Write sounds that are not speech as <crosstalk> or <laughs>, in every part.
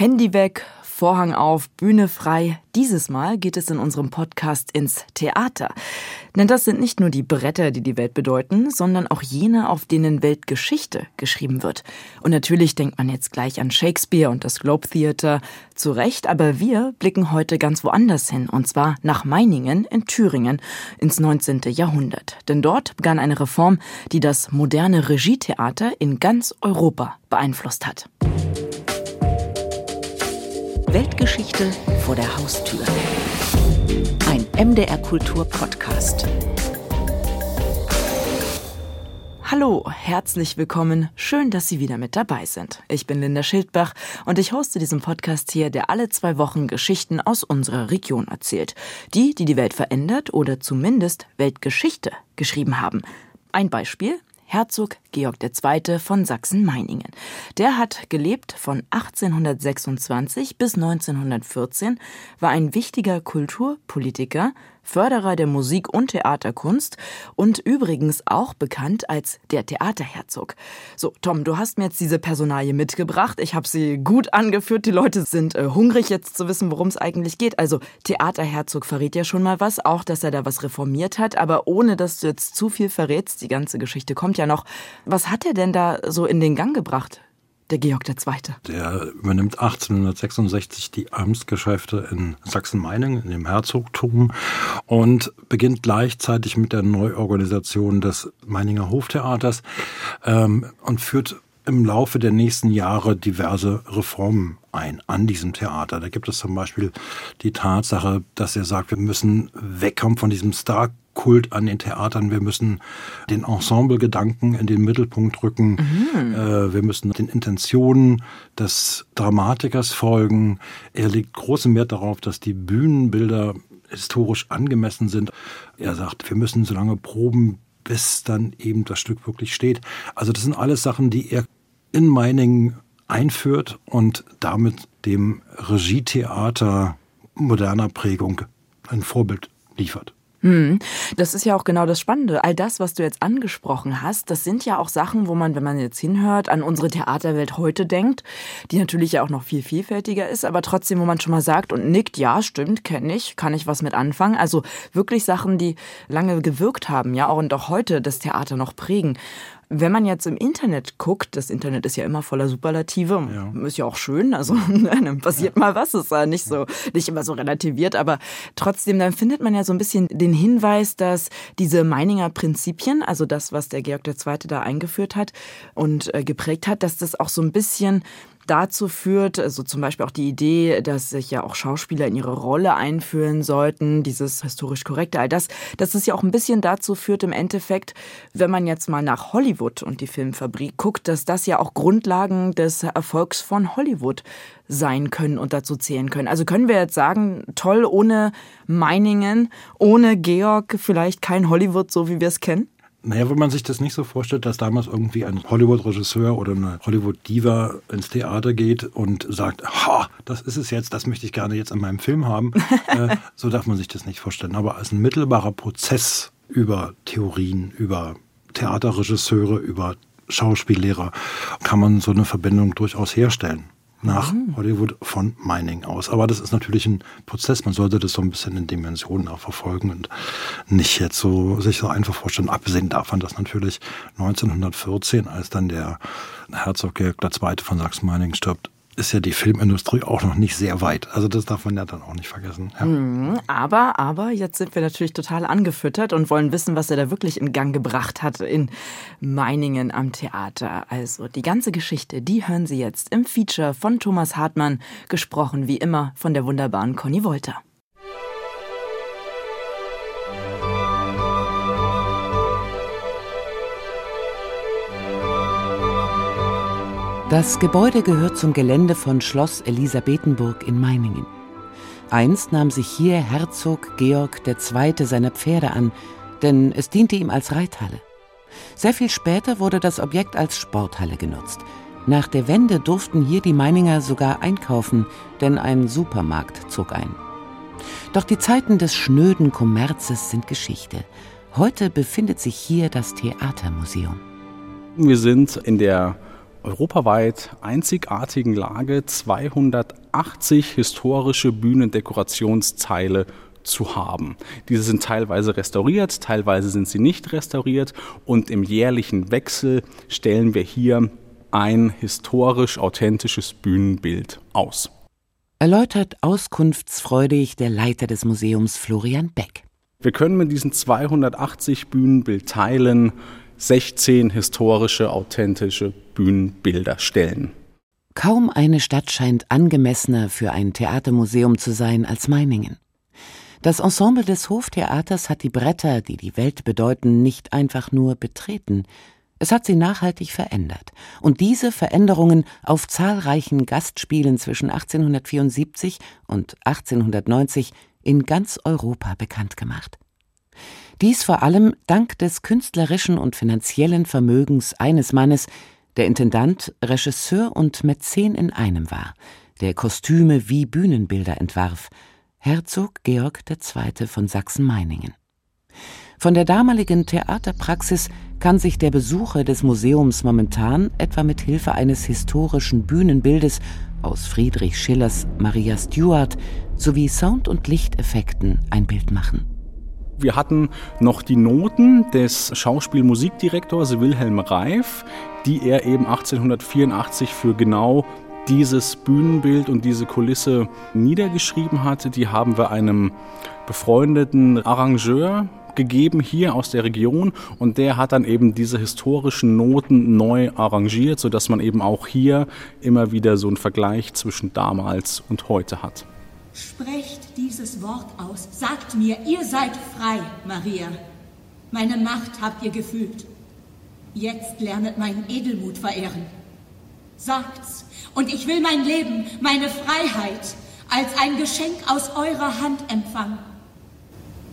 Handy weg, Vorhang auf, Bühne frei. Dieses Mal geht es in unserem Podcast ins Theater. Denn das sind nicht nur die Bretter, die die Welt bedeuten, sondern auch jene, auf denen Weltgeschichte geschrieben wird. Und natürlich denkt man jetzt gleich an Shakespeare und das Globe Theater. Zu Recht, aber wir blicken heute ganz woanders hin. Und zwar nach Meiningen in Thüringen ins 19. Jahrhundert. Denn dort begann eine Reform, die das moderne Regietheater in ganz Europa beeinflusst hat. Weltgeschichte vor der Haustür. Ein MDR Kultur Podcast. Hallo, herzlich willkommen. Schön, dass Sie wieder mit dabei sind. Ich bin Linda Schildbach und ich hoste diesen Podcast hier, der alle zwei Wochen Geschichten aus unserer Region erzählt. Die, die die Welt verändert oder zumindest Weltgeschichte geschrieben haben. Ein Beispiel Herzog Georg II. von Sachsen-Meiningen. Der hat gelebt von 1826 bis 1914, war ein wichtiger Kulturpolitiker, Förderer der Musik- und Theaterkunst und übrigens auch bekannt als der Theaterherzog. So, Tom, du hast mir jetzt diese Personalie mitgebracht. Ich habe sie gut angeführt. Die Leute sind äh, hungrig jetzt zu wissen, worum es eigentlich geht. Also Theaterherzog verrät ja schon mal was, auch dass er da was reformiert hat, aber ohne dass du jetzt zu viel verrätst, die ganze Geschichte kommt ja noch. Was hat er denn da so in den Gang gebracht? Der Georg II. Der übernimmt 1866 die Amtsgeschäfte in Sachsen-Meiningen, in dem Herzogtum, und beginnt gleichzeitig mit der Neuorganisation des Meininger Hoftheaters ähm, und führt im Laufe der nächsten Jahre diverse Reformen ein an diesem Theater. Da gibt es zum Beispiel die Tatsache, dass er sagt, wir müssen wegkommen von diesem Star Kult an den Theatern. Wir müssen den Ensemblegedanken in den Mittelpunkt rücken. Mhm. Äh, wir müssen den Intentionen des Dramatikers folgen. Er legt großen Wert darauf, dass die Bühnenbilder historisch angemessen sind. Er sagt, wir müssen so lange proben, bis dann eben das Stück wirklich steht. Also das sind alles Sachen, die er in Meiningen einführt und damit dem Regietheater moderner Prägung ein Vorbild liefert. Hm. Das ist ja auch genau das Spannende. All das, was du jetzt angesprochen hast, das sind ja auch Sachen, wo man, wenn man jetzt hinhört, an unsere Theaterwelt heute denkt, die natürlich ja auch noch viel vielfältiger ist, aber trotzdem, wo man schon mal sagt und nickt, ja, stimmt, kenne ich, kann ich was mit anfangen. Also wirklich Sachen, die lange gewirkt haben, ja, und auch heute das Theater noch prägen. Wenn man jetzt im Internet guckt, das Internet ist ja immer voller Superlative, ja. ist ja auch schön, also <laughs> dann passiert ja. mal was, ist ja nicht so, nicht immer so relativiert, aber trotzdem, dann findet man ja so ein bisschen den Hinweis, dass diese Meininger Prinzipien, also das, was der Georg II. da eingeführt hat und äh, geprägt hat, dass das auch so ein bisschen dazu führt, also zum Beispiel auch die Idee, dass sich ja auch Schauspieler in ihre Rolle einführen sollten, dieses historisch korrekte, all das, dass es ja auch ein bisschen dazu führt im Endeffekt, wenn man jetzt mal nach Hollywood und die Filmfabrik guckt, dass das ja auch Grundlagen des Erfolgs von Hollywood sein können und dazu zählen können. Also können wir jetzt sagen, toll, ohne Meiningen, ohne Georg vielleicht kein Hollywood, so wie wir es kennen? Naja, wenn man sich das nicht so vorstellt, dass damals irgendwie ein Hollywood-Regisseur oder eine Hollywood-Diva ins Theater geht und sagt, ha, das ist es jetzt, das möchte ich gerne jetzt in meinem Film haben, <laughs> äh, so darf man sich das nicht vorstellen. Aber als ein mittelbarer Prozess über Theorien, über Theaterregisseure, über Schauspiellehrer kann man so eine Verbindung durchaus herstellen nach mhm. Hollywood von Mining aus. Aber das ist natürlich ein Prozess. Man sollte das so ein bisschen in Dimensionen auch verfolgen und nicht jetzt so sich so einfach vorstellen. Abgesehen davon, dass natürlich 1914, als dann der Herzog Georg II. von Sachsen-Meiningen stirbt, ist ja die Filmindustrie auch noch nicht sehr weit. Also das darf man ja dann auch nicht vergessen. Ja. Mhm, aber, aber jetzt sind wir natürlich total angefüttert und wollen wissen, was er da wirklich in Gang gebracht hat in Meiningen am Theater. Also die ganze Geschichte, die hören Sie jetzt im Feature von Thomas Hartmann, gesprochen wie immer von der wunderbaren Conny Wolter. Das Gebäude gehört zum Gelände von Schloss Elisabethenburg in Meiningen. Einst nahm sich hier Herzog Georg II. seiner Pferde an, denn es diente ihm als Reithalle. Sehr viel später wurde das Objekt als Sporthalle genutzt. Nach der Wende durften hier die Meininger sogar einkaufen, denn ein Supermarkt zog ein. Doch die Zeiten des schnöden Kommerzes sind Geschichte. Heute befindet sich hier das Theatermuseum. Wir sind in der europaweit einzigartigen Lage 280 historische Bühnendekorationsteile zu haben. Diese sind teilweise restauriert, teilweise sind sie nicht restauriert und im jährlichen Wechsel stellen wir hier ein historisch authentisches Bühnenbild aus. Erläutert auskunftsfreudig der Leiter des Museums Florian Beck. Wir können mit diesen 280 Bühnenbildteilen 16 historische, authentische Bühnenbilder stellen. Kaum eine Stadt scheint angemessener für ein Theatermuseum zu sein als Meiningen. Das Ensemble des Hoftheaters hat die Bretter, die die Welt bedeuten, nicht einfach nur betreten, es hat sie nachhaltig verändert. Und diese Veränderungen auf zahlreichen Gastspielen zwischen 1874 und 1890 in ganz Europa bekannt gemacht. Dies vor allem dank des künstlerischen und finanziellen Vermögens eines Mannes, der Intendant, Regisseur und Mäzen in einem war, der Kostüme wie Bühnenbilder entwarf, Herzog Georg II. von Sachsen-Meiningen. Von der damaligen Theaterpraxis kann sich der Besucher des Museums momentan etwa mit Hilfe eines historischen Bühnenbildes aus Friedrich Schillers Maria Stuart sowie Sound- und Lichteffekten ein Bild machen. Wir hatten noch die Noten des Schauspielmusikdirektors Wilhelm Reif, die er eben 1884 für genau dieses Bühnenbild und diese Kulisse niedergeschrieben hatte. Die haben wir einem befreundeten Arrangeur gegeben hier aus der Region und der hat dann eben diese historischen Noten neu arrangiert, sodass man eben auch hier immer wieder so einen Vergleich zwischen damals und heute hat. Sprecht dieses Wort aus. Sagt mir, ihr seid frei, Maria. Meine Macht habt ihr gefühlt. Jetzt lernet meinen Edelmut verehren. Sagt's, und ich will mein Leben, meine Freiheit als ein Geschenk aus eurer Hand empfangen.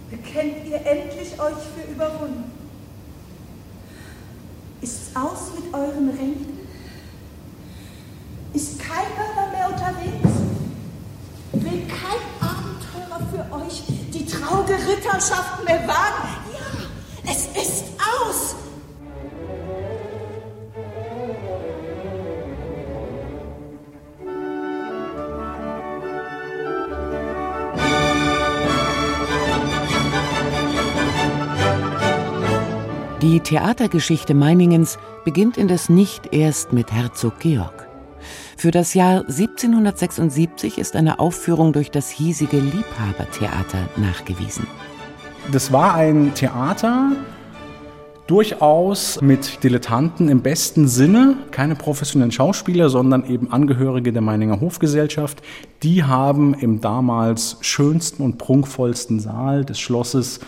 Bekennt ihr endlich euch für überwunden? Ist's aus mit euren Ränken? Ist kein Mörder mehr unterwegs? Will kein Abenteurer für euch die traurige Ritterschaft mehr wagen? Ja, es ist aus! Die Theatergeschichte Meiningens beginnt indes nicht erst mit Herzog Georg. Für das Jahr 1776 ist eine Aufführung durch das hiesige Liebhabertheater nachgewiesen. Das war ein Theater, durchaus mit Dilettanten im besten Sinne, keine professionellen Schauspieler, sondern eben Angehörige der Meininger Hofgesellschaft. Die haben im damals schönsten und prunkvollsten Saal des Schlosses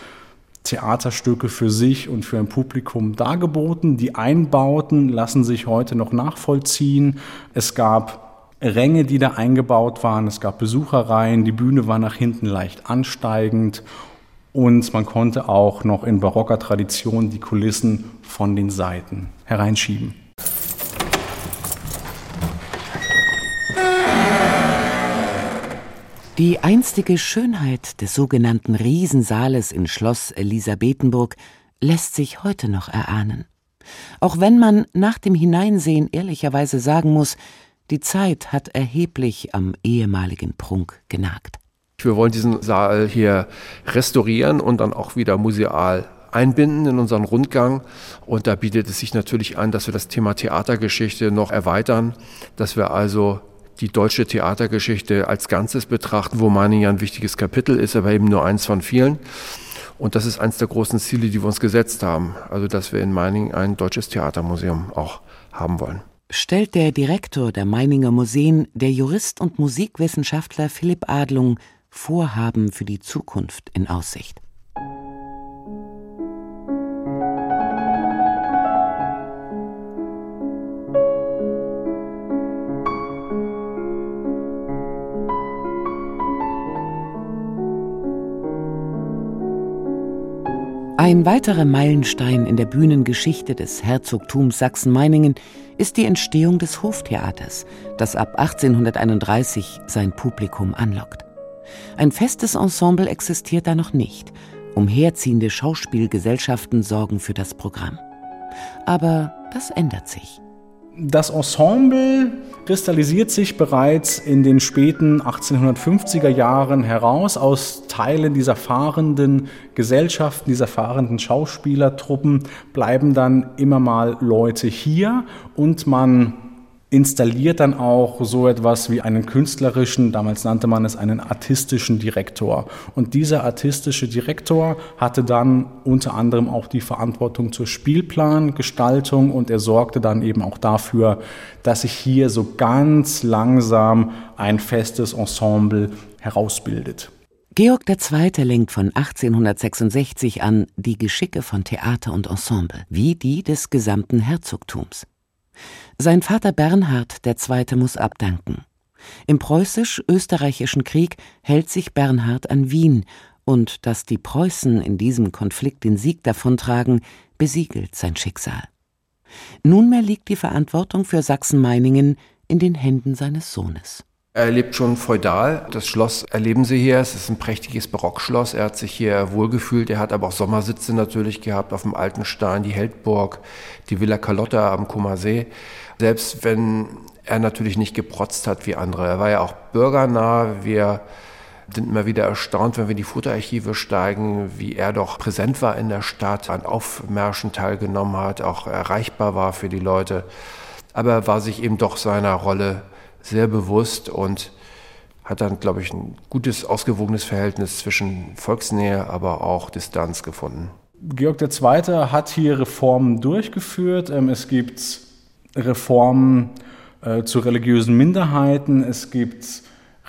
Theaterstücke für sich und für ein Publikum dargeboten. Die Einbauten lassen sich heute noch nachvollziehen. Es gab Ränge, die da eingebaut waren. Es gab Besucherreihen. Die Bühne war nach hinten leicht ansteigend. Und man konnte auch noch in barocker Tradition die Kulissen von den Seiten hereinschieben. Die einstige Schönheit des sogenannten Riesensaales in Schloss Elisabethenburg lässt sich heute noch erahnen. Auch wenn man nach dem Hineinsehen ehrlicherweise sagen muss, die Zeit hat erheblich am ehemaligen Prunk genagt. Wir wollen diesen Saal hier restaurieren und dann auch wieder museal einbinden in unseren Rundgang. Und da bietet es sich natürlich an, dass wir das Thema Theatergeschichte noch erweitern, dass wir also die deutsche Theatergeschichte als Ganzes betrachten, wo Meiningen ja ein wichtiges Kapitel ist, aber eben nur eins von vielen. Und das ist eines der großen Ziele, die wir uns gesetzt haben. Also, dass wir in Meiningen ein deutsches Theatermuseum auch haben wollen. Stellt der Direktor der Meininger Museen, der Jurist und Musikwissenschaftler Philipp Adlung, Vorhaben für die Zukunft in Aussicht. Ein weiterer Meilenstein in der Bühnengeschichte des Herzogtums Sachsen-Meiningen ist die Entstehung des Hoftheaters, das ab 1831 sein Publikum anlockt. Ein festes Ensemble existiert da noch nicht. Umherziehende Schauspielgesellschaften sorgen für das Programm. Aber das ändert sich. Das Ensemble kristallisiert sich bereits in den späten 1850er Jahren heraus aus Teilen dieser fahrenden Gesellschaften, dieser fahrenden Schauspielertruppen bleiben dann immer mal Leute hier und man installiert dann auch so etwas wie einen künstlerischen, damals nannte man es einen artistischen Direktor. Und dieser artistische Direktor hatte dann unter anderem auch die Verantwortung zur Spielplangestaltung und er sorgte dann eben auch dafür, dass sich hier so ganz langsam ein festes Ensemble herausbildet. Georg II. lenkt von 1866 an die Geschicke von Theater und Ensemble, wie die des gesamten Herzogtums. Sein Vater Bernhard II. muss abdanken. Im preußisch-österreichischen Krieg hält sich Bernhard an Wien, und dass die Preußen in diesem Konflikt den Sieg davontragen, besiegelt sein Schicksal. Nunmehr liegt die Verantwortung für Sachsen-Meiningen in den Händen seines Sohnes. Er lebt schon feudal. Das Schloss erleben Sie hier. Es ist ein prächtiges Barockschloss. Er hat sich hier wohlgefühlt. Er hat aber auch Sommersitze natürlich gehabt auf dem alten Stein, die Heldburg, die Villa Carlotta am Kummer See. Selbst wenn er natürlich nicht geprotzt hat wie andere. Er war ja auch bürgernah. Wir sind immer wieder erstaunt, wenn wir in die Fotoarchive steigen, wie er doch präsent war in der Stadt, an Aufmärschen teilgenommen hat, auch erreichbar war für die Leute. Aber er war sich eben doch seiner Rolle sehr bewusst und hat dann, glaube ich, ein gutes, ausgewogenes Verhältnis zwischen Volksnähe, aber auch Distanz gefunden. Georg II. hat hier Reformen durchgeführt. Ähm, es gibt Reformen äh, zu religiösen Minderheiten, es gibt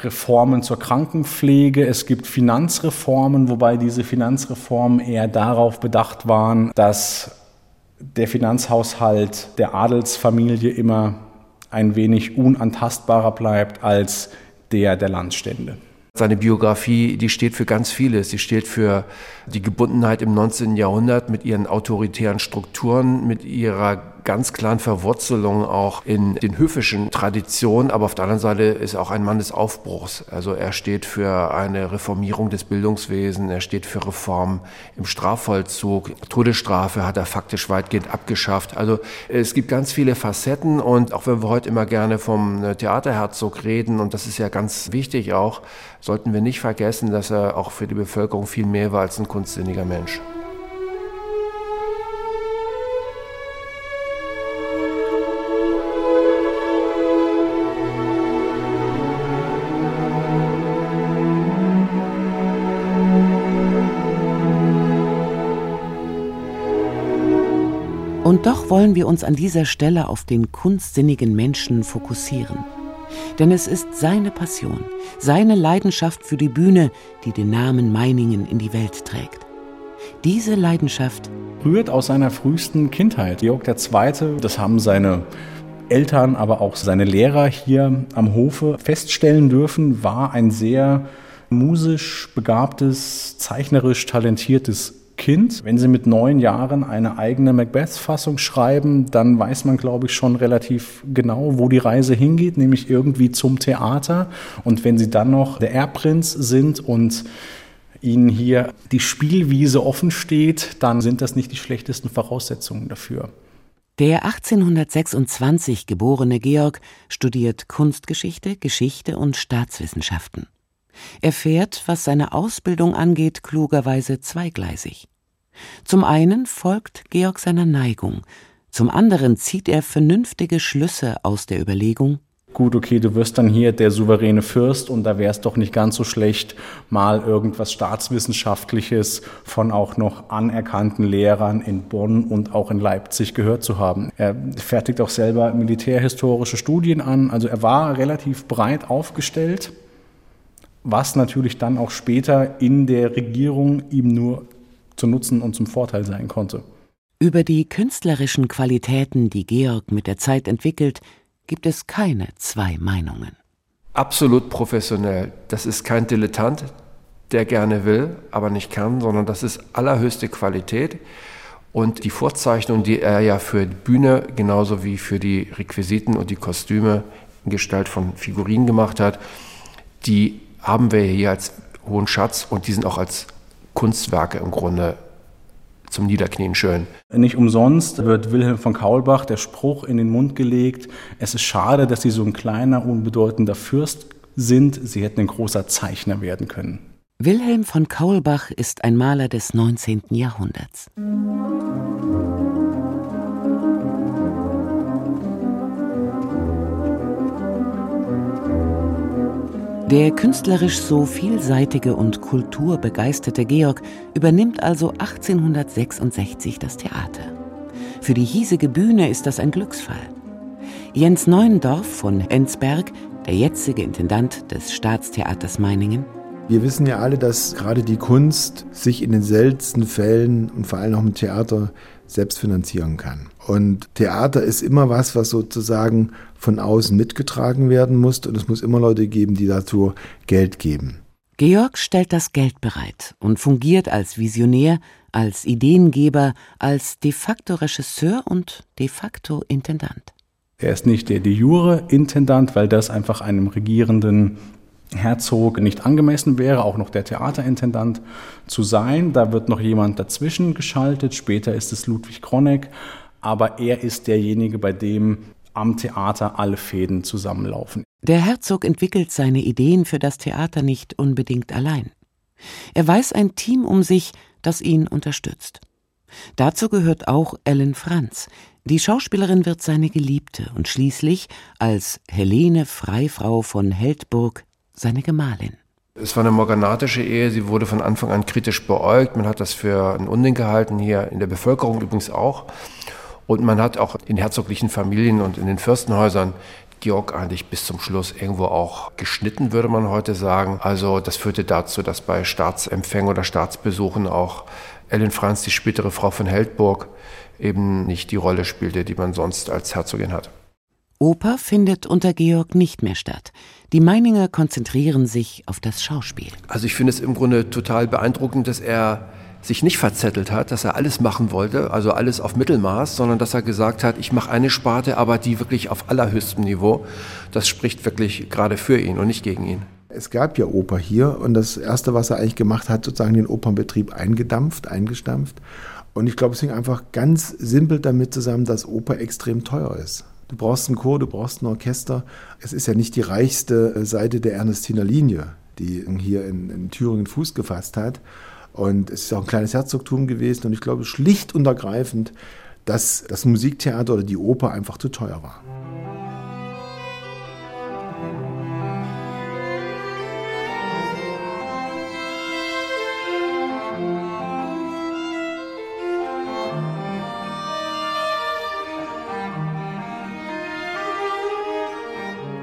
Reformen zur Krankenpflege, es gibt Finanzreformen, wobei diese Finanzreformen eher darauf bedacht waren, dass der Finanzhaushalt der Adelsfamilie immer ein wenig unantastbarer bleibt als der der Landstände. Seine Biografie, die steht für ganz vieles. Sie steht für die Gebundenheit im 19. Jahrhundert mit ihren autoritären Strukturen, mit ihrer ganz klaren Verwurzelung auch in den höfischen Traditionen, aber auf der anderen Seite ist er auch ein Mann des Aufbruchs. Also er steht für eine Reformierung des Bildungswesens, er steht für Reform im Strafvollzug. Todesstrafe hat er faktisch weitgehend abgeschafft. Also es gibt ganz viele Facetten und auch wenn wir heute immer gerne vom Theaterherzog reden, und das ist ja ganz wichtig auch, sollten wir nicht vergessen, dass er auch für die Bevölkerung viel mehr war als ein kunstsinniger Mensch. Doch wollen wir uns an dieser Stelle auf den kunstsinnigen Menschen fokussieren. Denn es ist seine Passion, seine Leidenschaft für die Bühne, die den Namen Meiningen in die Welt trägt. Diese Leidenschaft rührt aus seiner frühesten Kindheit. Georg II., das haben seine Eltern, aber auch seine Lehrer hier am Hofe feststellen dürfen, war ein sehr musisch begabtes, zeichnerisch talentiertes Kind. Wenn Sie mit neun Jahren eine eigene Macbeth-Fassung schreiben, dann weiß man, glaube ich, schon relativ genau, wo die Reise hingeht, nämlich irgendwie zum Theater. Und wenn Sie dann noch der Erbprinz sind und Ihnen hier die Spielwiese offen steht, dann sind das nicht die schlechtesten Voraussetzungen dafür. Der 1826 geborene Georg studiert Kunstgeschichte, Geschichte und Staatswissenschaften. Er fährt, was seine Ausbildung angeht, klugerweise zweigleisig. Zum einen folgt Georg seiner Neigung, zum anderen zieht er vernünftige Schlüsse aus der Überlegung, gut, okay, du wirst dann hier der souveräne Fürst und da wäre es doch nicht ganz so schlecht, mal irgendwas Staatswissenschaftliches von auch noch anerkannten Lehrern in Bonn und auch in Leipzig gehört zu haben. Er fertigt auch selber militärhistorische Studien an, also er war relativ breit aufgestellt was natürlich dann auch später in der Regierung ihm nur zu Nutzen und zum Vorteil sein konnte. Über die künstlerischen Qualitäten, die Georg mit der Zeit entwickelt, gibt es keine zwei Meinungen. Absolut professionell. Das ist kein Dilettant, der gerne will, aber nicht kann, sondern das ist allerhöchste Qualität. Und die Vorzeichnung, die er ja für die Bühne genauso wie für die Requisiten und die Kostüme in Gestalt von Figurinen gemacht hat, die haben wir hier als hohen Schatz und die sind auch als Kunstwerke im Grunde zum Niederknien schön. Nicht umsonst wird Wilhelm von Kaulbach der Spruch in den Mund gelegt, es ist schade, dass Sie so ein kleiner, unbedeutender Fürst sind, Sie hätten ein großer Zeichner werden können. Wilhelm von Kaulbach ist ein Maler des 19. Jahrhunderts. Der künstlerisch so vielseitige und kulturbegeisterte Georg übernimmt also 1866 das Theater. Für die hiesige Bühne ist das ein Glücksfall. Jens Neuendorf von Enzberg, der jetzige Intendant des Staatstheaters Meiningen, wir wissen ja alle, dass gerade die Kunst sich in den seltensten Fällen und vor allem auch im Theater selbst finanzieren kann. Und Theater ist immer was, was sozusagen von außen mitgetragen werden muss und es muss immer Leute geben, die dazu Geld geben. Georg stellt das Geld bereit und fungiert als Visionär, als Ideengeber, als de facto Regisseur und de facto Intendant. Er ist nicht der de jure Intendant, weil das einfach einem regierenden Herzog nicht angemessen wäre, auch noch der Theaterintendant zu sein. Da wird noch jemand dazwischen geschaltet. Später ist es Ludwig Kroneck. Aber er ist derjenige, bei dem am Theater alle Fäden zusammenlaufen. Der Herzog entwickelt seine Ideen für das Theater nicht unbedingt allein. Er weiß ein Team um sich, das ihn unterstützt. Dazu gehört auch Ellen Franz. Die Schauspielerin wird seine Geliebte und schließlich als Helene Freifrau von Heldburg seine Gemahlin. Es war eine morganatische Ehe, sie wurde von Anfang an kritisch beäugt. Man hat das für ein Unding gehalten, hier in der Bevölkerung übrigens auch. Und man hat auch in herzoglichen Familien und in den Fürstenhäusern Georg eigentlich bis zum Schluss irgendwo auch geschnitten, würde man heute sagen. Also das führte dazu, dass bei Staatsempfängen oder Staatsbesuchen auch Ellen Franz, die spätere Frau von Heldburg, eben nicht die Rolle spielte, die man sonst als Herzogin hat. Oper findet unter Georg nicht mehr statt. Die Meininger konzentrieren sich auf das Schauspiel. Also ich finde es im Grunde total beeindruckend, dass er sich nicht verzettelt hat, dass er alles machen wollte, also alles auf Mittelmaß, sondern dass er gesagt hat, ich mache eine Sparte, aber die wirklich auf allerhöchstem Niveau. Das spricht wirklich gerade für ihn und nicht gegen ihn. Es gab ja Oper hier und das Erste, was er eigentlich gemacht hat, sozusagen den Opernbetrieb eingedampft, eingestampft. Und ich glaube, es hing einfach ganz simpel damit zusammen, dass Oper extrem teuer ist. Du brauchst einen Chor, du brauchst ein Orchester. Es ist ja nicht die reichste äh, Seite der Ernestiner Linie, die hier in, in Thüringen Fuß gefasst hat. Und es ist auch ein kleines Herzogtum gewesen. Und ich glaube schlicht und ergreifend, dass das Musiktheater oder die Oper einfach zu teuer war.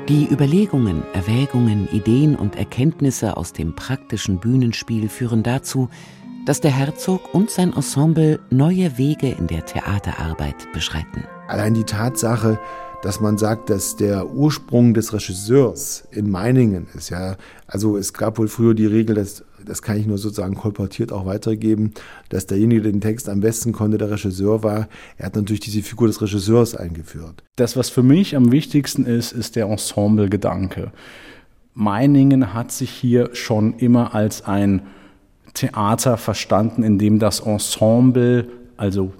Die Überlegungen, Erwägungen, Ideen und Erkenntnisse aus dem praktischen Bühnenspiel führen dazu, dass der Herzog und sein Ensemble neue Wege in der Theaterarbeit beschreiten. Allein die Tatsache, dass man sagt, dass der Ursprung des Regisseurs in Meiningen ist, ja, also es gab wohl früher die Regel, dass das kann ich nur sozusagen kolportiert auch weitergeben, dass derjenige, der den Text am besten konnte, der Regisseur war. Er hat natürlich diese Figur des Regisseurs eingeführt. Das, was für mich am wichtigsten ist, ist der Ensemble-Gedanke. Meiningen hat sich hier schon immer als ein Theater verstanden, in dem das Ensemble, also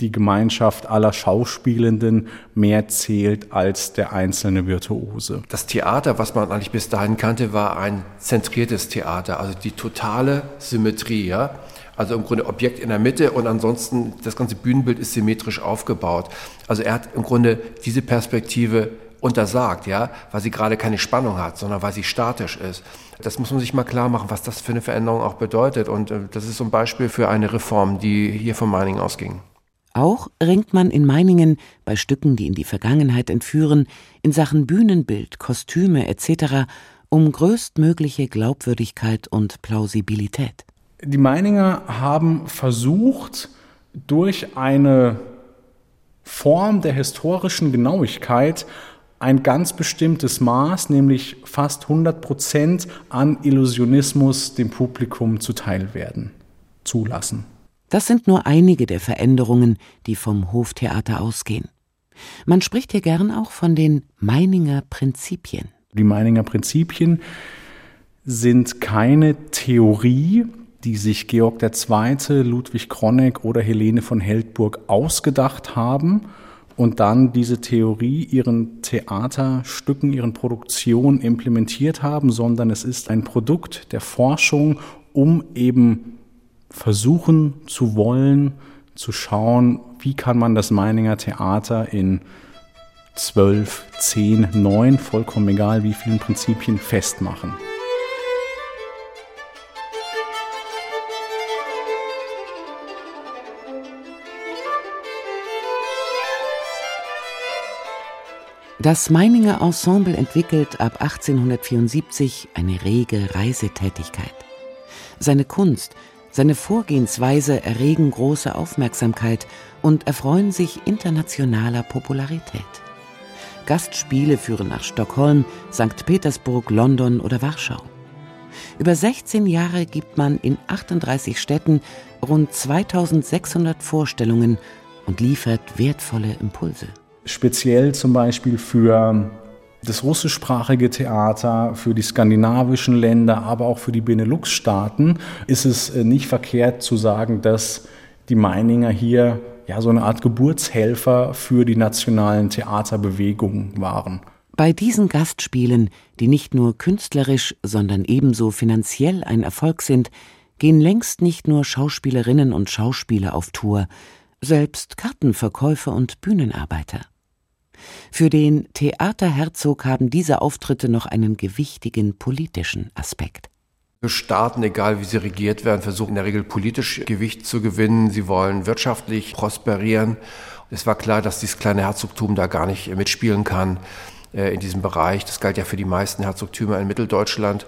die Gemeinschaft aller Schauspielenden mehr zählt als der einzelne Virtuose. Das Theater, was man eigentlich bis dahin kannte, war ein zentriertes Theater, also die totale Symmetrie. Ja? Also im Grunde Objekt in der Mitte und ansonsten das ganze Bühnenbild ist symmetrisch aufgebaut. Also er hat im Grunde diese Perspektive untersagt, ja, weil sie gerade keine Spannung hat, sondern weil sie statisch ist. Das muss man sich mal klar machen, was das für eine Veränderung auch bedeutet. Und äh, das ist so ein Beispiel für eine Reform, die hier von Meining ausging. Auch ringt man in Meiningen bei Stücken, die in die Vergangenheit entführen, in Sachen Bühnenbild, Kostüme etc. um größtmögliche Glaubwürdigkeit und Plausibilität. Die Meininger haben versucht, durch eine Form der historischen Genauigkeit ein ganz bestimmtes Maß, nämlich fast 100 Prozent an Illusionismus dem Publikum zuteilwerden, zulassen. Das sind nur einige der Veränderungen, die vom Hoftheater ausgehen. Man spricht hier gern auch von den Meininger Prinzipien. Die Meininger Prinzipien sind keine Theorie, die sich Georg II., Ludwig Kroneck oder Helene von Heldburg ausgedacht haben und dann diese Theorie ihren Theaterstücken, ihren Produktionen implementiert haben, sondern es ist ein Produkt der Forschung, um eben versuchen zu wollen, zu schauen, wie kann man das Meininger Theater in zwölf, zehn, neun, vollkommen egal wie vielen Prinzipien festmachen. Das Meininger Ensemble entwickelt ab 1874 eine rege Reisetätigkeit. Seine Kunst, seine Vorgehensweise erregen große Aufmerksamkeit und erfreuen sich internationaler Popularität. Gastspiele führen nach Stockholm, St. Petersburg, London oder Warschau. Über 16 Jahre gibt man in 38 Städten rund 2600 Vorstellungen und liefert wertvolle Impulse speziell zum Beispiel für das russischsprachige Theater, für die skandinavischen Länder, aber auch für die Benelux-Staaten ist es äh, nicht verkehrt zu sagen, dass die Meininger hier ja so eine Art Geburtshelfer für die nationalen Theaterbewegungen waren. Bei diesen Gastspielen, die nicht nur künstlerisch, sondern ebenso finanziell ein Erfolg sind, gehen längst nicht nur Schauspielerinnen und Schauspieler auf Tour, selbst Kartenverkäufer und Bühnenarbeiter. Für den Theaterherzog haben diese Auftritte noch einen gewichtigen politischen Aspekt. Staaten, egal wie sie regiert werden, versuchen in der Regel politisch Gewicht zu gewinnen. Sie wollen wirtschaftlich prosperieren. Es war klar, dass dieses kleine Herzogtum da gar nicht mitspielen kann äh, in diesem Bereich. Das galt ja für die meisten Herzogtümer in Mitteldeutschland.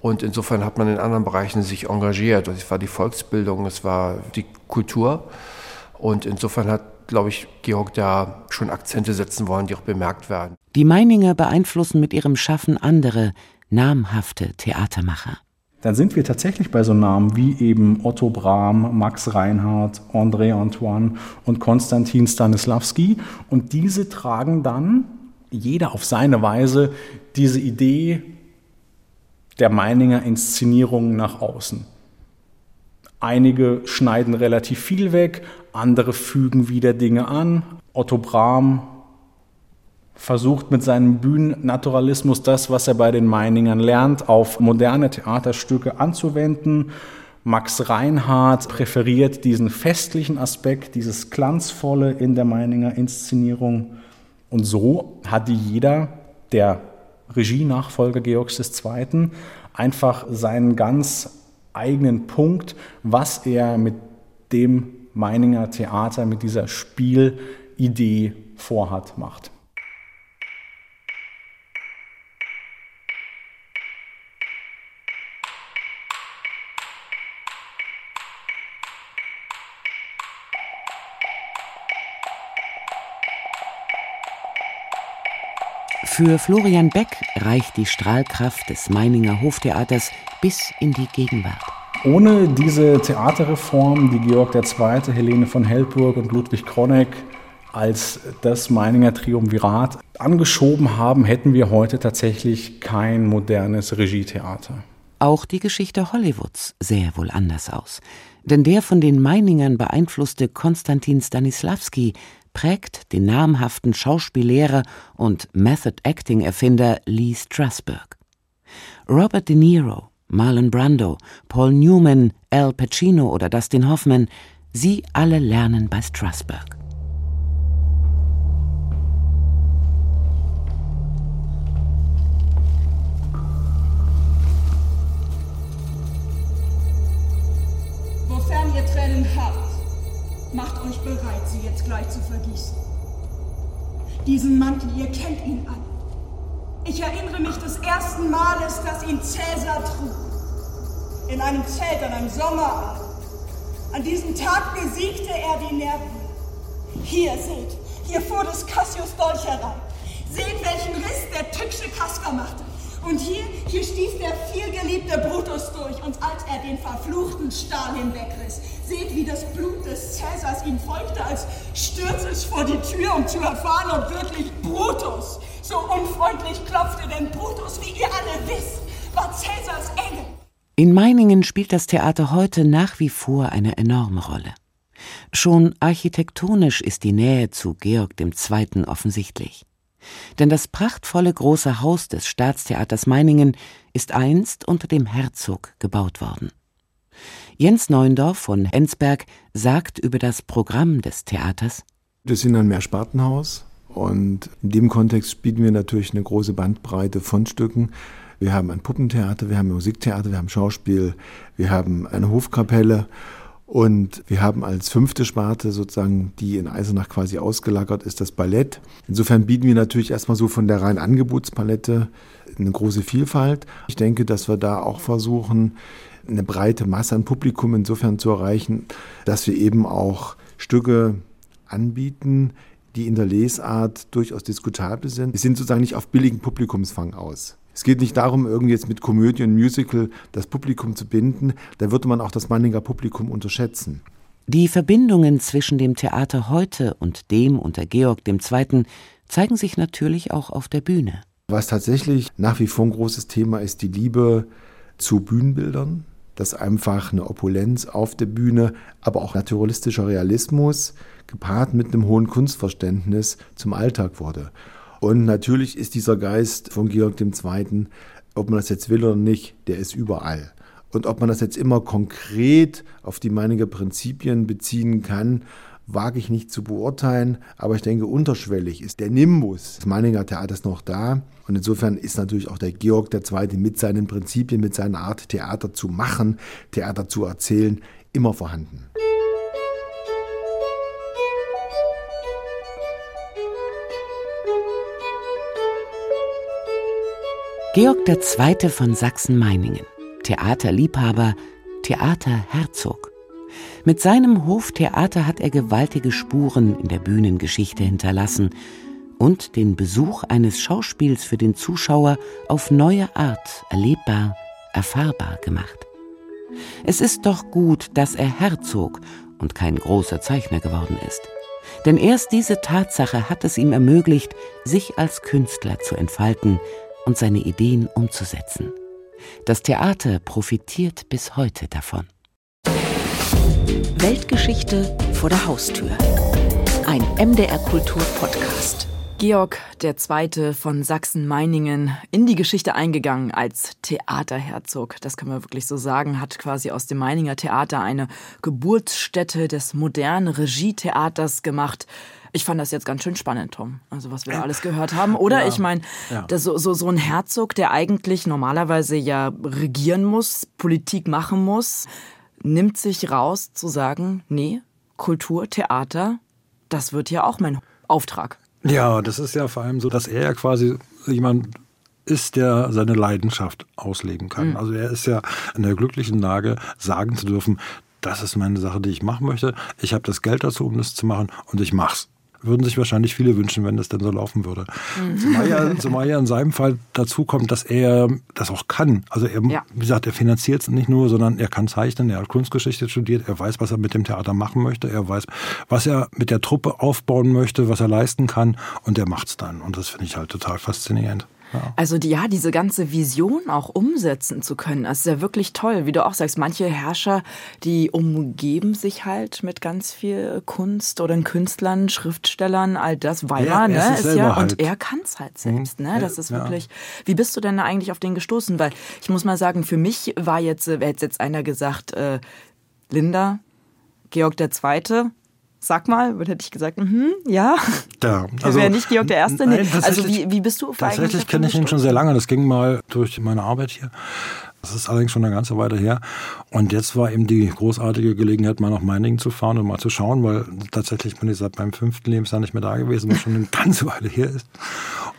Und insofern hat man in anderen Bereichen sich engagiert. Es war die Volksbildung, es war die Kultur. Und insofern hat glaube ich, Georg da schon Akzente setzen wollen, die auch bemerkt werden. Die Meininger beeinflussen mit ihrem Schaffen andere, namhafte Theatermacher. Dann sind wir tatsächlich bei so Namen wie eben Otto Brahm, Max Reinhardt, André Antoine und Konstantin Stanislavski. Und diese tragen dann, jeder auf seine Weise, diese Idee der Meininger Inszenierung nach außen. Einige schneiden relativ viel weg, andere fügen wieder Dinge an. Otto Brahm versucht mit seinem Bühnennaturalismus das, was er bei den Meiningern lernt, auf moderne Theaterstücke anzuwenden. Max Reinhardt präferiert diesen festlichen Aspekt, dieses Glanzvolle in der Meininger Inszenierung. Und so hat jeder der Regienachfolger Georgs II. einfach seinen ganz eigenen Punkt, was er mit dem Meininger Theater, mit dieser Spielidee vorhat, macht. Für Florian Beck reicht die Strahlkraft des Meininger Hoftheaters bis in die Gegenwart. Ohne diese Theaterreform, die Georg II., Helene von Hellburg und Ludwig Kroneck als das Meininger Triumvirat angeschoben haben, hätten wir heute tatsächlich kein modernes Regietheater. Auch die Geschichte Hollywoods sähe wohl anders aus. Denn der von den Meiningern beeinflusste Konstantin Stanislavski prägt den namhaften Schauspiellehrer und Method-Acting-Erfinder Lee Strasberg. Robert De Niro, Marlon Brando, Paul Newman, Al Pacino oder Dustin Hoffman, sie alle lernen bei Strasberg. Wofern ihr Tränen habt, Macht euch bereit, sie jetzt gleich zu vergießen. Diesen Mantel, ihr kennt ihn alle. Ich erinnere mich des ersten Males, dass ihn Cäsar trug. In einem Zelt an einem Sommerabend. An diesem Tag besiegte er die Nerven. Hier, seht, hier fuhr des Cassius Dolch herein. Seht, welchen Riss der tückische Kasker machte. Und hier, hier stieß der vielgeliebte Brutus durch, und als er den verfluchten Stahl hinwegriss, seht, wie das Blut des Cäsars ihm folgte, als stürzte es vor die Tür, um zu erfahren, ob wirklich Brutus so unfreundlich klopfte, denn Brutus, wie ihr alle wisst, war Cäsars Engel. In Meiningen spielt das Theater heute nach wie vor eine enorme Rolle. Schon architektonisch ist die Nähe zu Georg II. offensichtlich. Denn das prachtvolle große Haus des Staatstheaters Meiningen ist einst unter dem Herzog gebaut worden. Jens Neundorf von Ensberg sagt über das Programm des Theaters. Wir sind ein Mehrspartenhaus und in dem Kontext bieten wir natürlich eine große Bandbreite von Stücken. Wir haben ein Puppentheater, wir haben ein Musiktheater, wir haben Schauspiel, wir haben eine Hofkapelle und wir haben als fünfte Sparte sozusagen, die in Eisenach quasi ausgelagert ist, das Ballett. Insofern bieten wir natürlich erstmal so von der reinen Angebotspalette eine große Vielfalt. Ich denke, dass wir da auch versuchen, eine breite Masse an Publikum insofern zu erreichen, dass wir eben auch Stücke anbieten, die in der Lesart durchaus diskutabel sind. Wir sind sozusagen nicht auf billigen Publikumsfang aus. Es geht nicht darum, irgendwie jetzt mit Komödie und Musical das Publikum zu binden. Da würde man auch das Manninger Publikum unterschätzen. Die Verbindungen zwischen dem Theater heute und dem unter Georg II. zeigen sich natürlich auch auf der Bühne. Was tatsächlich nach wie vor ein großes Thema ist, die Liebe zu Bühnenbildern, dass einfach eine Opulenz auf der Bühne, aber auch naturalistischer Realismus gepaart mit einem hohen Kunstverständnis zum Alltag wurde. Und natürlich ist dieser Geist von Georg II., ob man das jetzt will oder nicht, der ist überall. Und ob man das jetzt immer konkret auf die Meininger Prinzipien beziehen kann, wage ich nicht zu beurteilen, aber ich denke, unterschwellig ist der Nimbus des Meininger Theaters noch da. Und insofern ist natürlich auch der Georg II. mit seinen Prinzipien, mit seiner Art, Theater zu machen, Theater zu erzählen, immer vorhanden. Georg II. von Sachsen-Meiningen, Theaterliebhaber, Theaterherzog. Mit seinem Hoftheater hat er gewaltige Spuren in der Bühnengeschichte hinterlassen und den Besuch eines Schauspiels für den Zuschauer auf neue Art erlebbar, erfahrbar gemacht. Es ist doch gut, dass er Herzog und kein großer Zeichner geworden ist. Denn erst diese Tatsache hat es ihm ermöglicht, sich als Künstler zu entfalten und seine Ideen umzusetzen. Das Theater profitiert bis heute davon. Weltgeschichte vor der Haustür. Ein MDR Kultur Podcast. Georg II. von Sachsen-Meiningen in die Geschichte eingegangen als Theaterherzog. Das kann man wirklich so sagen, hat quasi aus dem Meininger Theater eine Geburtsstätte des modernen Regietheaters gemacht. Ich fand das jetzt ganz schön spannend, Tom. Also was wir da alles gehört haben. Oder ja, ich meine, ja. so, so, so ein Herzog, der eigentlich normalerweise ja regieren muss, Politik machen muss, nimmt sich raus zu sagen, nee, Kultur, Theater, das wird ja auch mein Auftrag. Ja, das ist ja vor allem so, dass er ja quasi jemand ist, der seine Leidenschaft ausleben kann. Mhm. Also er ist ja in der glücklichen Lage, sagen zu dürfen, das ist meine Sache, die ich machen möchte. Ich habe das Geld dazu, um das zu machen und ich mach's würden sich wahrscheinlich viele wünschen, wenn das denn so laufen würde. Mhm. Zumal, ja, zumal ja in seinem Fall dazu kommt, dass er das auch kann. Also er, ja. wie gesagt, er finanziert es nicht nur, sondern er kann zeichnen, er hat Kunstgeschichte studiert, er weiß, was er mit dem Theater machen möchte, er weiß, was er mit der Truppe aufbauen möchte, was er leisten kann und er macht es dann. Und das finde ich halt total faszinierend. Also die, ja, diese ganze Vision auch umsetzen zu können, das ist ja wirklich toll. Wie du auch sagst, manche Herrscher, die umgeben sich halt mit ganz viel Kunst oder Künstlern, Schriftstellern, all das, weil ja, er, ne, ist, ist ja, halt. und er kann es halt selbst, ne? Das ist wirklich. Wie bist du denn eigentlich auf den gestoßen? Weil ich muss mal sagen, für mich war jetzt, wäre jetzt einer gesagt, äh, Linda, Georg der Zweite, Sag mal, hätte ich gesagt, mhm, ja. Ja, also wäre nicht Georg der Erste. Nein, also wie, wie bist du Tatsächlich kenne ich ihn schon sehr lange. Das ging mal durch meine Arbeit hier. Das ist allerdings schon eine ganze Weile her. Und jetzt war eben die großartige Gelegenheit, mal nach Meiningen zu fahren und mal zu schauen, weil tatsächlich bin ich seit meinem fünften Lebensjahr nicht mehr da gewesen, was schon eine <laughs> ganze Weile her ist.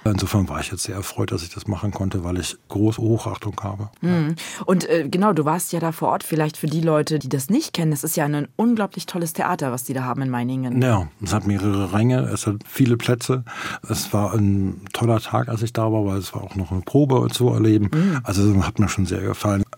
Insofern war ich jetzt sehr erfreut, dass ich das machen konnte, weil ich große Hochachtung habe. Mhm. Und äh, genau, du warst ja da vor Ort. Vielleicht für die Leute, die das nicht kennen, es ist ja ein unglaublich tolles Theater, was die da haben in Meiningen. Ja, es hat mehrere Ränge, es hat viele Plätze. Es war ein toller Tag, als ich da war, weil es war auch noch eine Probe zu erleben. Mhm. Also hat mir schon sehr gefallen.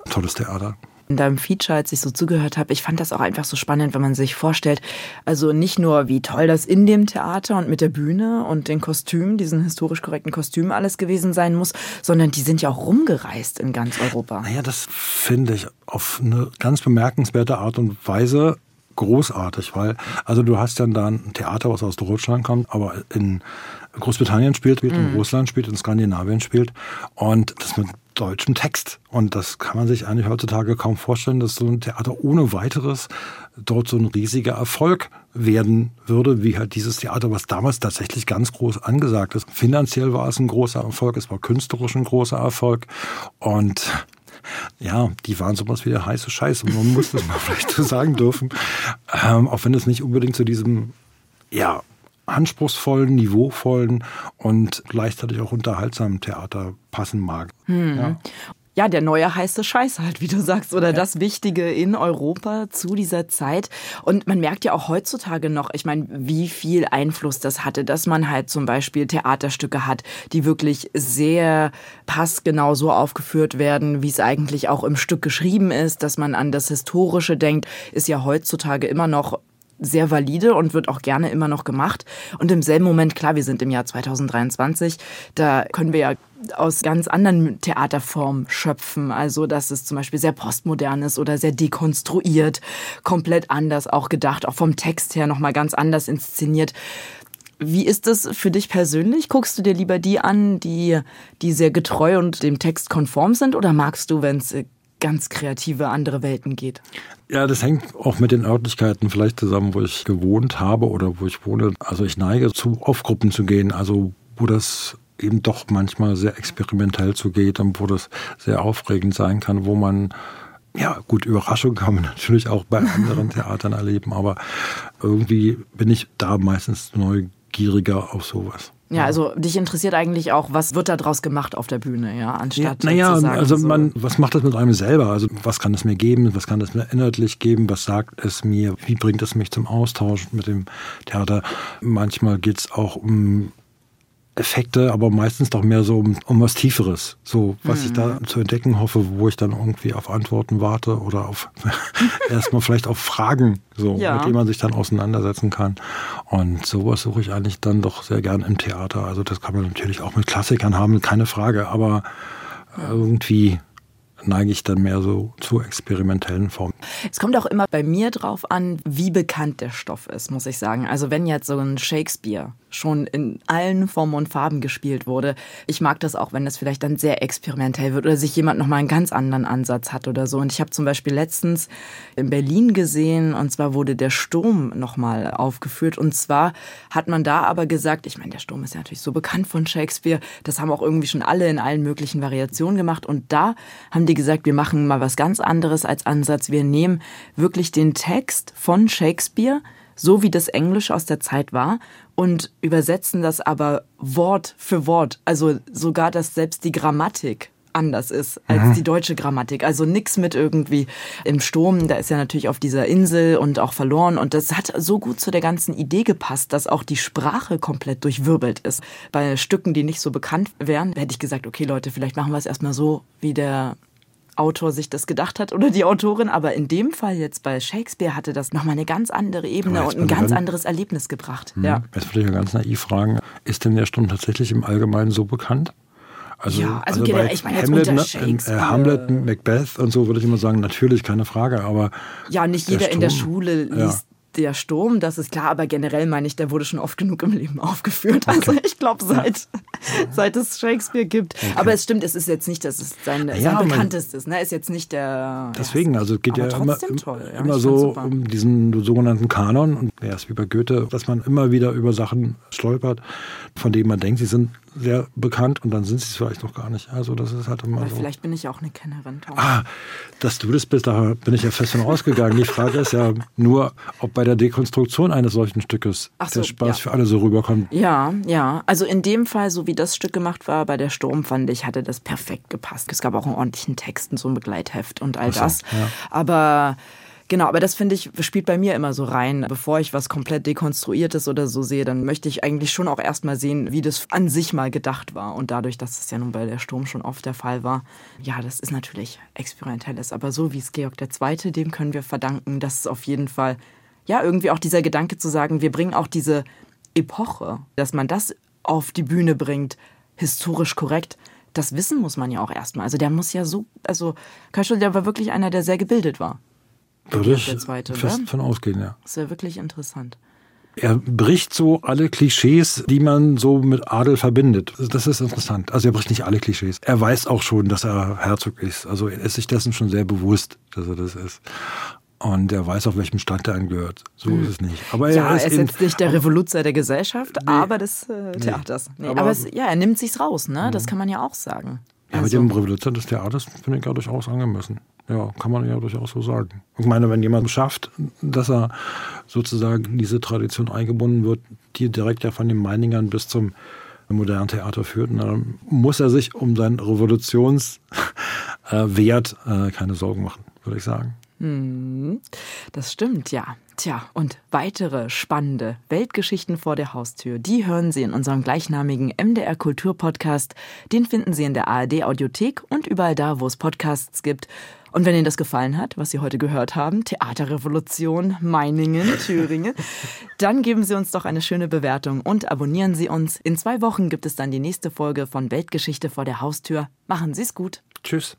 Tolles Theater. in deinem Feature, als ich so zugehört habe, ich fand das auch einfach so spannend, wenn man sich vorstellt, also nicht nur wie toll das in dem Theater und mit der Bühne und den Kostümen, diesen historisch korrekten Kostümen alles gewesen sein muss, sondern die sind ja auch rumgereist in ganz Europa. Naja, das finde ich auf eine ganz bemerkenswerte Art und Weise großartig, weil, also du hast dann da ein Theater, was aus Deutschland kommt, aber in Großbritannien spielt, spielt in mhm. Russland spielt, in Skandinavien spielt und das mit deutschem Text. Und das kann man sich eigentlich heutzutage kaum vorstellen, dass so ein Theater ohne weiteres dort so ein riesiger Erfolg werden würde, wie halt dieses Theater, was damals tatsächlich ganz groß angesagt ist. Finanziell war es ein großer Erfolg, es war künstlerisch ein großer Erfolg und ja, die waren sowas wie der heiße Scheiß. Und man muss das mal <laughs> vielleicht so sagen dürfen. Ähm, auch wenn es nicht unbedingt zu diesem, ja, anspruchsvollen, niveauvollen und gleichzeitig auch unterhaltsamen Theater passen mag. Hm. Ja ja, der neue heiße Scheiß halt, wie du sagst, oder ja. das Wichtige in Europa zu dieser Zeit. Und man merkt ja auch heutzutage noch, ich meine, wie viel Einfluss das hatte, dass man halt zum Beispiel Theaterstücke hat, die wirklich sehr passgenau so aufgeführt werden, wie es eigentlich auch im Stück geschrieben ist, dass man an das Historische denkt, ist ja heutzutage immer noch sehr valide und wird auch gerne immer noch gemacht. Und im selben Moment, klar, wir sind im Jahr 2023, da können wir ja aus ganz anderen Theaterformen schöpfen. Also, dass es zum Beispiel sehr postmodern ist oder sehr dekonstruiert, komplett anders auch gedacht, auch vom Text her nochmal ganz anders inszeniert. Wie ist es für dich persönlich? Guckst du dir lieber die an, die, die sehr getreu und dem Text konform sind oder magst du, wenn es ganz kreative andere Welten geht. Ja, das hängt auch mit den Örtlichkeiten vielleicht zusammen, wo ich gewohnt habe oder wo ich wohne. Also ich neige zu Aufgruppen zu gehen, also wo das eben doch manchmal sehr experimentell zugeht und wo das sehr aufregend sein kann, wo man ja, gut, Überraschung kann man <laughs> natürlich auch bei anderen <laughs> Theatern erleben, aber irgendwie bin ich da meistens neugieriger auf sowas. Ja, also dich interessiert eigentlich auch, was wird da draus gemacht auf der Bühne, ja, anstatt ja, naja, zu sagen, also man, was macht das mit einem selber? Also was kann es mir geben? Was kann es mir inhaltlich geben? Was sagt es mir? Wie bringt es mich zum Austausch mit dem Theater? Manchmal geht es auch um Effekte, aber meistens doch mehr so um, um was Tieferes. So, was mhm. ich da mhm. zu entdecken hoffe, wo ich dann irgendwie auf Antworten warte oder auf <laughs> erstmal vielleicht auf Fragen, so, ja. mit denen man sich dann auseinandersetzen kann. Und sowas suche ich eigentlich dann doch sehr gern im Theater. Also das kann man natürlich auch mit Klassikern haben, keine Frage, aber irgendwie neige ich dann mehr so zu experimentellen Formen. Es kommt auch immer bei mir drauf an, wie bekannt der Stoff ist, muss ich sagen. Also wenn jetzt so ein Shakespeare schon in allen Formen und Farben gespielt wurde. Ich mag das auch, wenn das vielleicht dann sehr experimentell wird oder sich jemand nochmal einen ganz anderen Ansatz hat oder so. Und ich habe zum Beispiel letztens in Berlin gesehen, und zwar wurde der Sturm nochmal aufgeführt. Und zwar hat man da aber gesagt, ich meine, der Sturm ist ja natürlich so bekannt von Shakespeare, das haben auch irgendwie schon alle in allen möglichen Variationen gemacht. Und da haben die gesagt, wir machen mal was ganz anderes als Ansatz. Wir nehmen wirklich den Text von Shakespeare, so wie das Englisch aus der Zeit war und übersetzen das aber Wort für Wort. Also sogar, dass selbst die Grammatik anders ist als mhm. die deutsche Grammatik. Also nix mit irgendwie im Sturm, da ist ja natürlich auf dieser Insel und auch verloren und das hat so gut zu der ganzen Idee gepasst, dass auch die Sprache komplett durchwirbelt ist. Bei Stücken, die nicht so bekannt wären, hätte ich gesagt, okay Leute, vielleicht machen wir es erstmal so, wie der Autor sich das gedacht hat oder die Autorin, aber in dem Fall jetzt bei Shakespeare hatte das nochmal eine ganz andere Ebene und ein ganz anderes Erlebnis gebracht. Mhm. Ja. Jetzt würde ich ja ganz naiv fragen, ist denn der Sturm tatsächlich im Allgemeinen so bekannt? Also, ja, also, also bei ich meine Hamlet, äh, Hamlet, Macbeth und so würde ich immer sagen, natürlich, keine Frage, aber. Ja, nicht jeder Sturm, in der Schule liest der Sturm, das ist klar, aber generell meine ich, der wurde schon oft genug im Leben aufgeführt. Also ich glaube, seit, seit es Shakespeare gibt. Okay. Aber es stimmt, es ist jetzt nicht, dass es sein, ja, sein bekanntestes, ne? Ist jetzt nicht der. Deswegen, also es geht ja immer, toll, ja, immer so um diesen sogenannten Kanon und ja, ist wie bei Goethe, dass man immer wieder über Sachen stolpert, von denen man denkt, sie sind sehr bekannt und dann sind sie es vielleicht noch gar nicht. Also das ist halt immer Aber so. Vielleicht bin ich auch eine Kennerin, Tom. Ah, dass du das bist, da bin ich ja fest von ausgegangen. Die Frage ist ja nur, ob bei der Dekonstruktion eines solchen Stückes so, der Spaß ja. für alle so rüberkommt. Ja, ja. Also in dem Fall, so wie das Stück gemacht war, bei der Sturm, fand ich, hatte das perfekt gepasst. Es gab auch einen ordentlichen Text und so ein Begleitheft und all so, das. Ja. Aber Genau, aber das finde ich, spielt bei mir immer so rein. Bevor ich was komplett dekonstruiertes oder so sehe, dann möchte ich eigentlich schon auch erstmal sehen, wie das an sich mal gedacht war. Und dadurch, dass es ja nun bei der Sturm schon oft der Fall war, ja, das ist natürlich experimentelles. Aber so wie es Georg II., dem können wir verdanken, dass es auf jeden Fall, ja, irgendwie auch dieser Gedanke zu sagen, wir bringen auch diese Epoche, dass man das auf die Bühne bringt, historisch korrekt, das Wissen muss man ja auch erstmal. Also der muss ja so, also Kaischel, der war wirklich einer, der sehr gebildet war. Würde ich zweite, fest oder? von ausgehen, ja. Das ist ja wirklich interessant. Er bricht so alle Klischees, die man so mit Adel verbindet. Das ist interessant. Also er bricht nicht alle Klischees. Er weiß auch schon, dass er Herzog ist. Also er ist sich dessen schon sehr bewusst, dass er das ist. Und er weiß, auf welchem Stand er angehört. So hm. ist es nicht. Aber ja, er ist, er ist jetzt nicht der Revoluzer der Gesellschaft, nee, aber des äh, Theaters. Nee, aber, aber es, ja, er nimmt sich's raus, ne? Das mhm. kann man ja auch sagen. Ja, also. mit dem Revoluzer des Theaters finde ich ja durchaus angemessen. Ja, kann man ja durchaus so sagen. Ich meine, wenn jemand schafft, dass er sozusagen in diese Tradition eingebunden wird, die direkt ja von den Meiningern bis zum modernen Theater führt, dann muss er sich um seinen Revolutionswert äh, keine Sorgen machen, würde ich sagen. Hm, das stimmt, ja. Tja, und weitere spannende Weltgeschichten vor der Haustür, die hören Sie in unserem gleichnamigen MDR Kultur Podcast. Den finden Sie in der ARD Audiothek und überall da, wo es Podcasts gibt. Und wenn Ihnen das gefallen hat, was Sie heute gehört haben, Theaterrevolution, Meiningen, <laughs> Thüringen, dann geben Sie uns doch eine schöne Bewertung und abonnieren Sie uns. In zwei Wochen gibt es dann die nächste Folge von Weltgeschichte vor der Haustür. Machen Sie es gut. Tschüss.